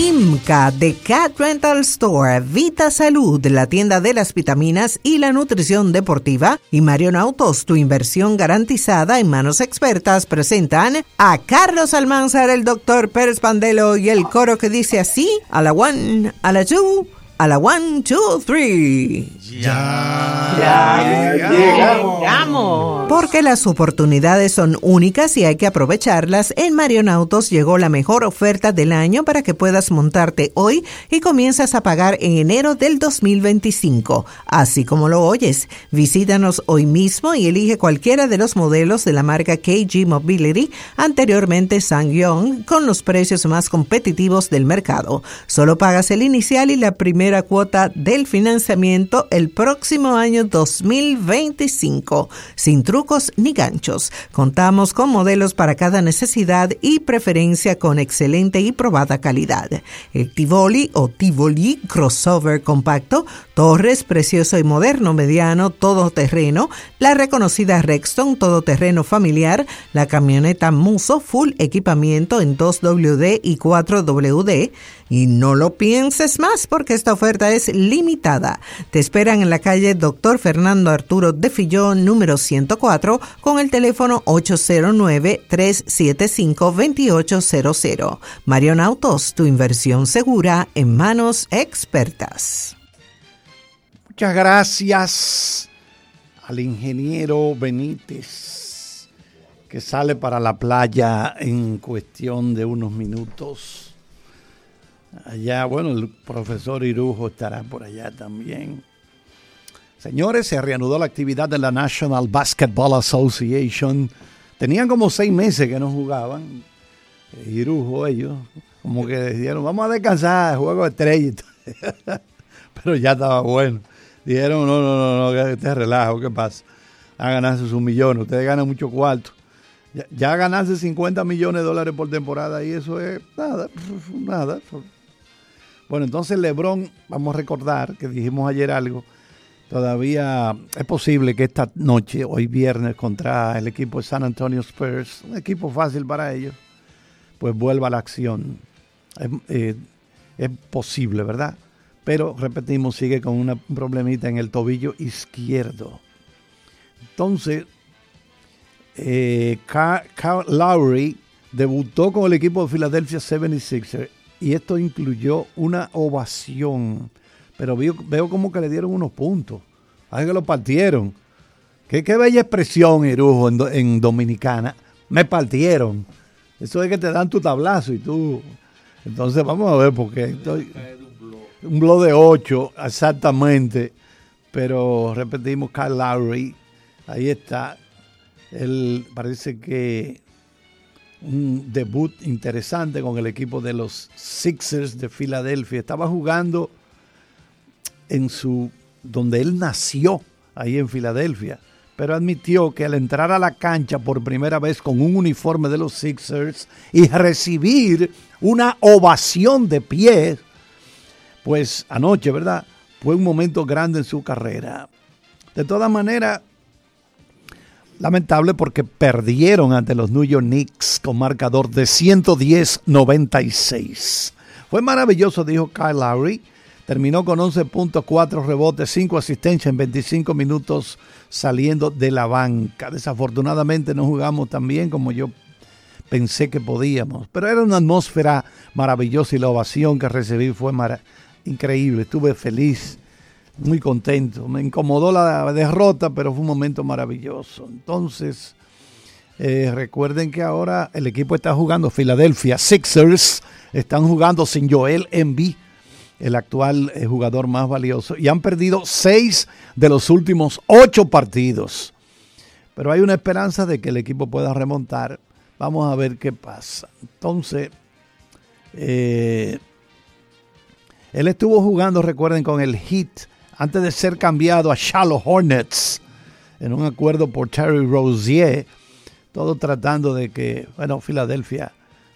IMCA de Cat Rental Store, Vita Salud, la tienda de las vitaminas y la nutrición deportiva, y Marion Autos, tu inversión garantizada en manos expertas, presentan a Carlos Almanzar, el doctor Pérez Pandelo y el coro que dice así, a la one, a la two, a la one, two, three. Ya, ya, llegamos. Porque las oportunidades son únicas y hay que aprovecharlas. En Marion Autos llegó la mejor oferta del año para que puedas montarte hoy y comienzas a pagar en enero del 2025. Así como lo oyes, visítanos hoy mismo y elige cualquiera de los modelos de la marca KG Mobility, anteriormente Sangyong, con los precios más competitivos del mercado. Solo pagas el inicial y la primera cuota del financiamiento el próximo año 2025, sin trucos ni ganchos. Contamos con modelos para cada necesidad y preferencia con excelente y probada calidad. El Tivoli o Tivoli Crossover Compacto, Torres Precioso y Moderno Mediano Todoterreno, la reconocida Rexton Todoterreno Familiar, la camioneta Muso Full Equipamiento en 2WD y 4WD, y no lo pienses más porque esta oferta es limitada. Te esperan en la calle Dr. Fernando Arturo de Fillón, número 104, con el teléfono 809-375-2800. Marion Autos, tu inversión segura en manos expertas. Muchas gracias al ingeniero Benítez, que sale para la playa en cuestión de unos minutos. Allá, bueno, el profesor Irujo estará por allá también. Señores, se reanudó la actividad de la National Basketball Association. Tenían como seis meses que no jugaban. Eh, Irujo, ellos, como que dijeron, vamos a descansar, juego estrella. Pero ya estaba bueno. Dijeron, no, no, no, no, este relajo, ¿qué pasa? A ganarse sus millones, ustedes ganan mucho cuarto. Ya, ya ganarse 50 millones de dólares por temporada y eso es nada, nada. Bueno, entonces LeBron, vamos a recordar que dijimos ayer algo, todavía es posible que esta noche, hoy viernes, contra el equipo de San Antonio Spurs, un equipo fácil para ellos, pues vuelva a la acción. Es, eh, es posible, ¿verdad? Pero, repetimos, sigue con una, un problemita en el tobillo izquierdo. Entonces, eh, Kyle Lowry debutó con el equipo de Philadelphia 76ers y esto incluyó una ovación. Pero veo, veo como que le dieron unos puntos. Ay, que lo partieron. Qué, qué bella expresión, Irujo, en, en, Dominicana. Me partieron. Eso es que te dan tu tablazo y tú. Entonces vamos a ver porque estoy. Un blog de 8, exactamente. Pero repetimos, Kyle Lowry. Ahí está. Él parece que un debut interesante con el equipo de los Sixers de Filadelfia. Estaba jugando en su donde él nació, ahí en Filadelfia, pero admitió que al entrar a la cancha por primera vez con un uniforme de los Sixers y recibir una ovación de pie, pues anoche, ¿verdad? Fue un momento grande en su carrera. De todas maneras, Lamentable porque perdieron ante los New York Knicks con marcador de 110-96. Fue maravilloso, dijo Kyle Lowry. Terminó con 11.4 rebotes, 5 asistencias en 25 minutos saliendo de la banca. Desafortunadamente no jugamos tan bien como yo pensé que podíamos. Pero era una atmósfera maravillosa y la ovación que recibí fue increíble. Estuve feliz muy contento. Me incomodó la derrota, pero fue un momento maravilloso. Entonces, eh, recuerden que ahora el equipo está jugando Philadelphia Sixers, están jugando sin Joel Embiid, el actual eh, jugador más valioso, y han perdido seis de los últimos ocho partidos. Pero hay una esperanza de que el equipo pueda remontar. Vamos a ver qué pasa. Entonces, eh, él estuvo jugando, recuerden, con el Heat antes de ser cambiado a Shallow Hornets en un acuerdo por Terry Rozier, todo tratando de que, bueno, Filadelfia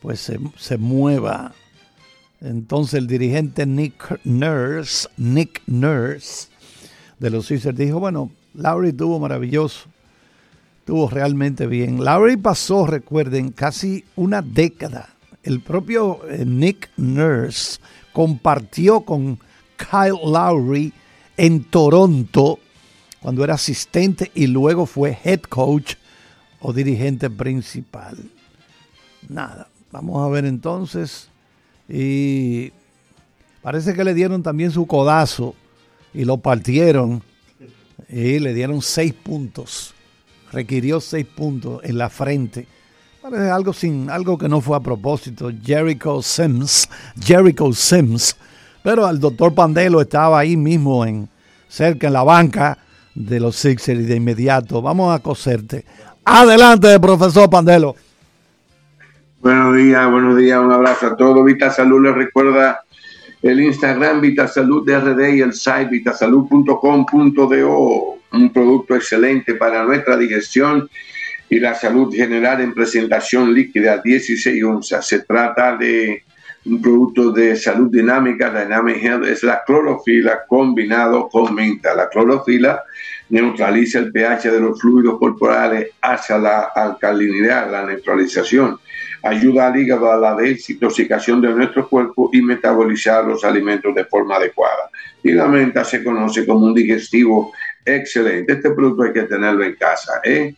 pues se, se mueva. Entonces el dirigente Nick Nurse, Nick Nurse de los Sixers dijo, bueno, Lowry tuvo maravilloso, tuvo realmente bien. Lowry pasó, recuerden, casi una década el propio eh, Nick Nurse compartió con Kyle Lowry en Toronto cuando era asistente y luego fue head coach o dirigente principal. Nada, vamos a ver entonces. Y parece que le dieron también su codazo y lo partieron y le dieron seis puntos. Requirió seis puntos en la frente. Parece algo sin algo que no fue a propósito. Jericho Sims, Jericho Sims. Pero el doctor Pandelo estaba ahí mismo en cerca en la banca de los Sixers y de inmediato vamos a coserte. Adelante, profesor Pandelo. Buenos días, buenos días, un abrazo a todos. Vita Salud les recuerda el Instagram VitaSalud DRD y el site vitasalud.com.do, un producto excelente para nuestra digestión y la salud general en presentación líquida 16 onzas. Se trata de un producto de salud dinámica, Dynamic Health, es la clorofila combinado con menta. La clorofila neutraliza el pH de los fluidos corporales hacia la alcalinidad, la neutralización ayuda al hígado a la desintoxicación de nuestro cuerpo y metabolizar los alimentos de forma adecuada. Y la menta se conoce como un digestivo excelente. Este producto hay que tenerlo en casa. ¿eh?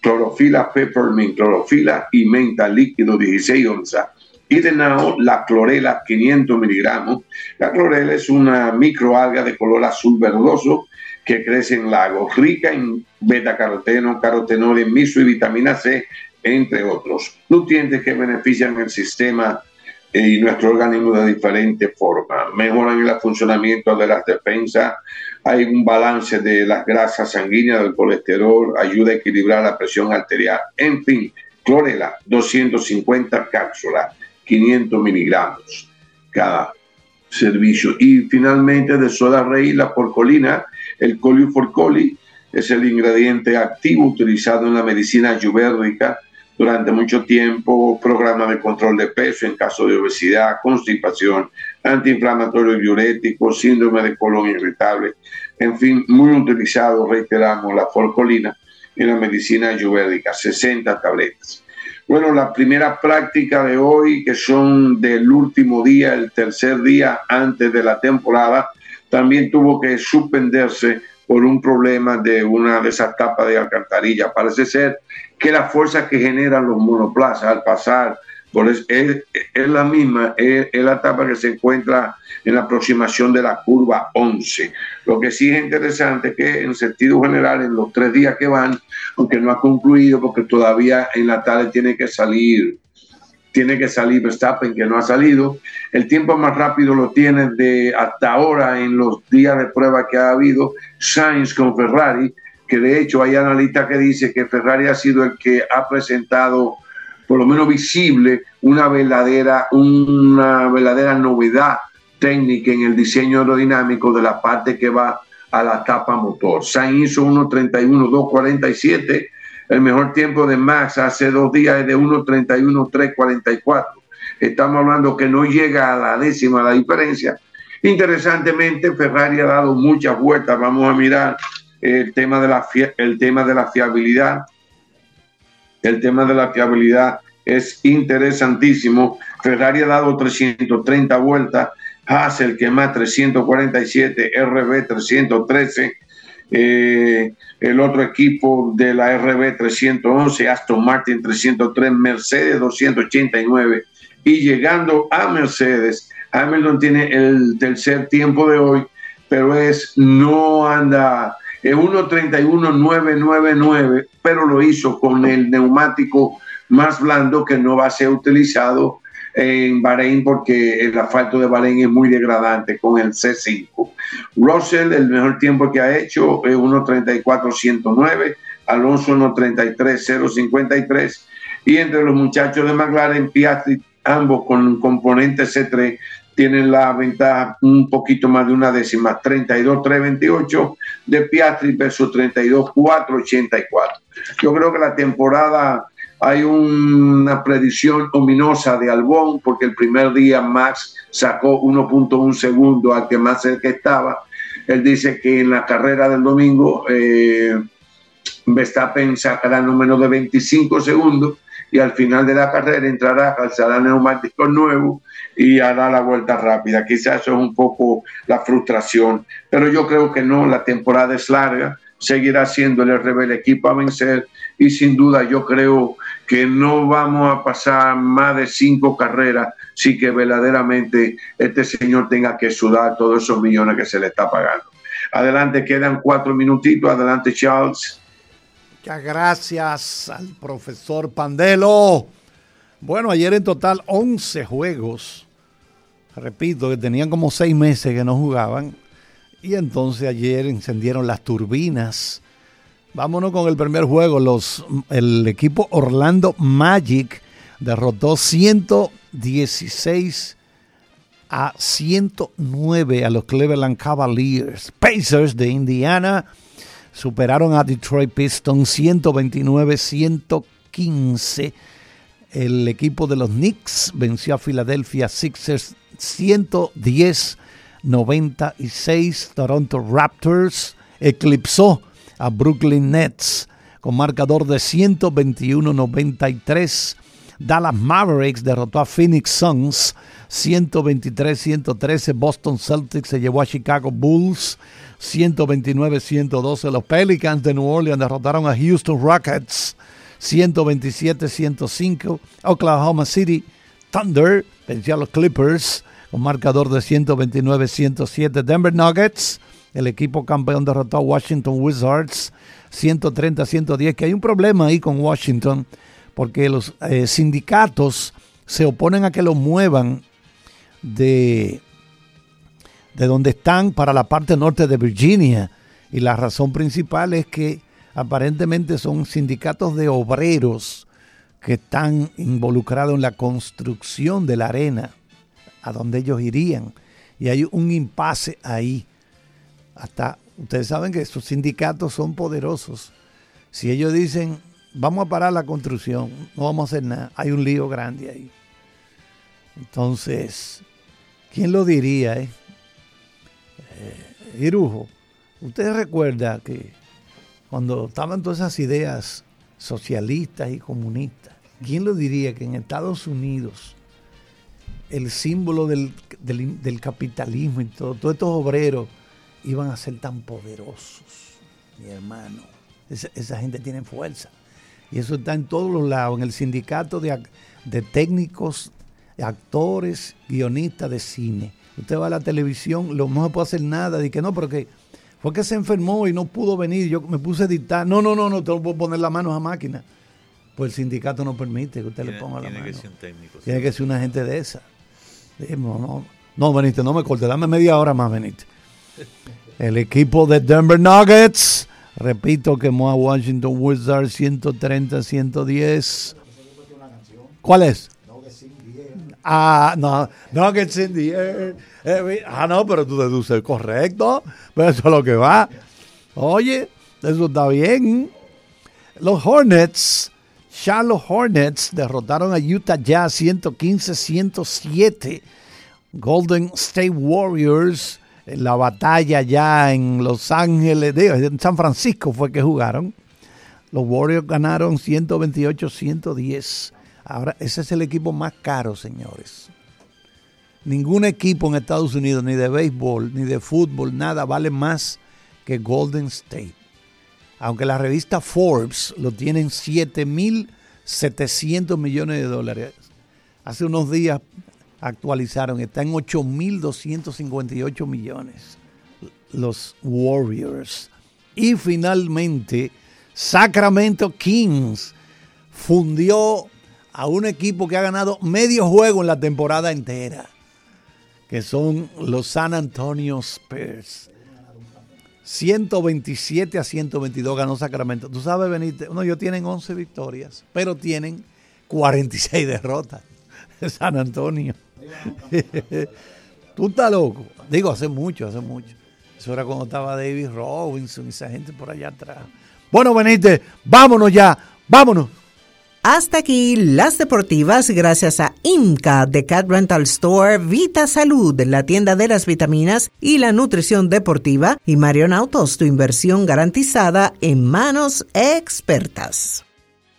Clorofila peppermint, clorofila y menta líquido 16 onzas. Y de nao, la clorela 500 miligramos. La clorela es una microalga de color azul verdoso que crece en lagos, rica en beta-caroteno, carotenoide, miso y vitamina C, entre otros. Nutrientes que benefician el sistema eh, y nuestro organismo de diferentes formas. Mejoran el funcionamiento de las defensas, hay un balance de las grasas sanguíneas, del colesterol, ayuda a equilibrar la presión arterial. En fin, clorela, 250 cápsulas, 500 miligramos cada servicio. Y finalmente de soda rey, la porcolina, el coliuforcoli, es el ingrediente activo utilizado en la medicina ayurvédica durante mucho tiempo, programa de control de peso en caso de obesidad, constipación, antiinflamatorio diurético, síndrome de colon irritable, en fin, muy utilizado, reiteramos, la forcolina en la medicina ayurvédica, 60 tabletas. Bueno, la primera práctica de hoy, que son del último día, el tercer día antes de la temporada, también tuvo que suspenderse por un problema de una de esas tapas de alcantarilla. Parece ser que la fuerza que generan los monoplazas al pasar por es, es, la misma, es, la tapa que se encuentra en la aproximación de la curva 11. Lo que sí es interesante es que en sentido general, en los tres días que van, aunque no ha concluido, porque todavía en la tarde tiene que salir tiene que salir Verstappen, que no ha salido. El tiempo más rápido lo tiene de hasta ahora en los días de prueba que ha habido Sainz con Ferrari, que de hecho hay analistas que dicen que Ferrari ha sido el que ha presentado, por lo menos visible, una verdadera, una verdadera novedad técnica en el diseño aerodinámico de la parte que va a la tapa motor. Sainz hizo 1.31, 2.47 el mejor tiempo de Max hace dos días es de 1.31.344. Estamos hablando que no llega a la décima la diferencia. Interesantemente, Ferrari ha dado muchas vueltas. Vamos a mirar el tema de la, el tema de la fiabilidad. El tema de la fiabilidad es interesantísimo. Ferrari ha dado 330 vueltas. Hassel, que más 347, RB 313. Eh, el otro equipo de la RB 311, Aston Martin 303, Mercedes 289 y llegando a Mercedes, Hamilton tiene el tercer tiempo de hoy, pero es no anda es 1.31.999, pero lo hizo con el neumático más blando que no va a ser utilizado en Bahrein porque el asfalto de Bahrein es muy degradante con el C5. Russell, el mejor tiempo que ha hecho es 1.34.109, Alonso 1.33.053 y entre los muchachos de McLaren, Piastri, ambos con componente C3, tienen la ventaja un poquito más de una décima, 32.328 de Piastri versus 32.484. Yo creo que la temporada hay una predicción ominosa de Albón, porque el primer día Max sacó 1.1 segundo al que más cerca estaba. Él dice que en la carrera del domingo eh, Verstappen sacará no menos de 25 segundos y al final de la carrera entrará, calzará neumáticos nuevos y hará la vuelta rápida. Quizás eso es un poco la frustración, pero yo creo que no, la temporada es larga, seguirá siendo el rebel equipo a vencer y sin duda yo creo que no vamos a pasar más de cinco carreras si que verdaderamente este señor tenga que sudar todos esos millones que se le está pagando. Adelante, quedan cuatro minutitos. Adelante, Charles. Muchas gracias al profesor Pandelo. Bueno, ayer en total 11 juegos. Repito, que tenían como seis meses que no jugaban. Y entonces ayer encendieron las turbinas. Vámonos con el primer juego. Los, el equipo Orlando Magic derrotó 116 a 109 a los Cleveland Cavaliers. Pacers de Indiana superaron a Detroit Pistons 129-115. El equipo de los Knicks venció a Philadelphia Sixers 110-96. Toronto Raptors eclipsó a Brooklyn Nets con marcador de 121-93. Dallas Mavericks derrotó a Phoenix Suns 123-113. Boston Celtics se llevó a Chicago Bulls 129-112. Los Pelicans de New Orleans derrotaron a Houston Rockets 127-105. Oklahoma City Thunder venció a los Clippers con marcador de 129-107. Denver Nuggets, el equipo campeón, derrotó a Washington Wizards 130-110. Que hay un problema ahí con Washington porque los eh, sindicatos se oponen a que lo muevan de, de donde están para la parte norte de Virginia. Y la razón principal es que aparentemente son sindicatos de obreros que están involucrados en la construcción de la arena, a donde ellos irían. Y hay un impasse ahí. Hasta ustedes saben que esos sindicatos son poderosos. Si ellos dicen, vamos a parar la construcción, no vamos a hacer nada, hay un lío grande ahí. Entonces, ¿quién lo diría? Eh? eh Irujo, usted recuerda que cuando estaban todas esas ideas socialistas y comunistas, ¿quién lo diría que en Estados Unidos el símbolo del, capitalismo y todo, todos estos obreros iban a ser tan poderosos, mi hermano? Esa, esa gente tiene fuerza. Y eso está en todos los lados, en el sindicato de, de técnicos, actores, guionistas de cine. Usted va a la televisión, lo no se puede hacer nada, de que no, porque fue que se enfermó y no pudo venir, yo me puse a dictar, no, no, no, no, te puedo poner la mano a máquina. Pues el sindicato no permite que usted le ponga la mano. Tiene que ser un técnico. Tiene que ser una gente de esa. No, no, no, Benítez, no me corte, dame media hora más, Benítez. El equipo de Denver Nuggets Repito, quemó a Washington Wizards 130-110. ¿Cuál es? Ah, no, Nuggets in the air. Ah, no, pero tú deduces correcto. Pero eso es lo que va. Oye, eso está bien. Los Hornets, Charlotte Hornets, derrotaron a Utah Jazz 115-107. Golden State Warriors la batalla ya en Los Ángeles, en San Francisco fue que jugaron. Los Warriors ganaron 128-110. Ahora, ese es el equipo más caro, señores. Ningún equipo en Estados Unidos, ni de béisbol, ni de fútbol, nada, vale más que Golden State. Aunque la revista Forbes lo tiene en 7.700 millones de dólares. Hace unos días actualizaron, está en 8.258 millones los Warriors. Y finalmente, Sacramento Kings fundió a un equipo que ha ganado medio juego en la temporada entera, que son los San Antonio Spurs. 127 a 122 ganó Sacramento. Tú sabes, Benítez, no, ellos tienen 11 victorias, pero tienen 46 derrotas. San Antonio. Tú estás loco. Digo, hace mucho, hace mucho. Eso era cuando estaba David Robinson y esa gente por allá atrás. Bueno, Benítez, vámonos ya, vámonos. Hasta aquí las deportivas gracias a IMCA de Cat Rental Store, Vita Salud, la tienda de las vitaminas y la nutrición deportiva y Marion Autos, tu inversión garantizada en manos expertas.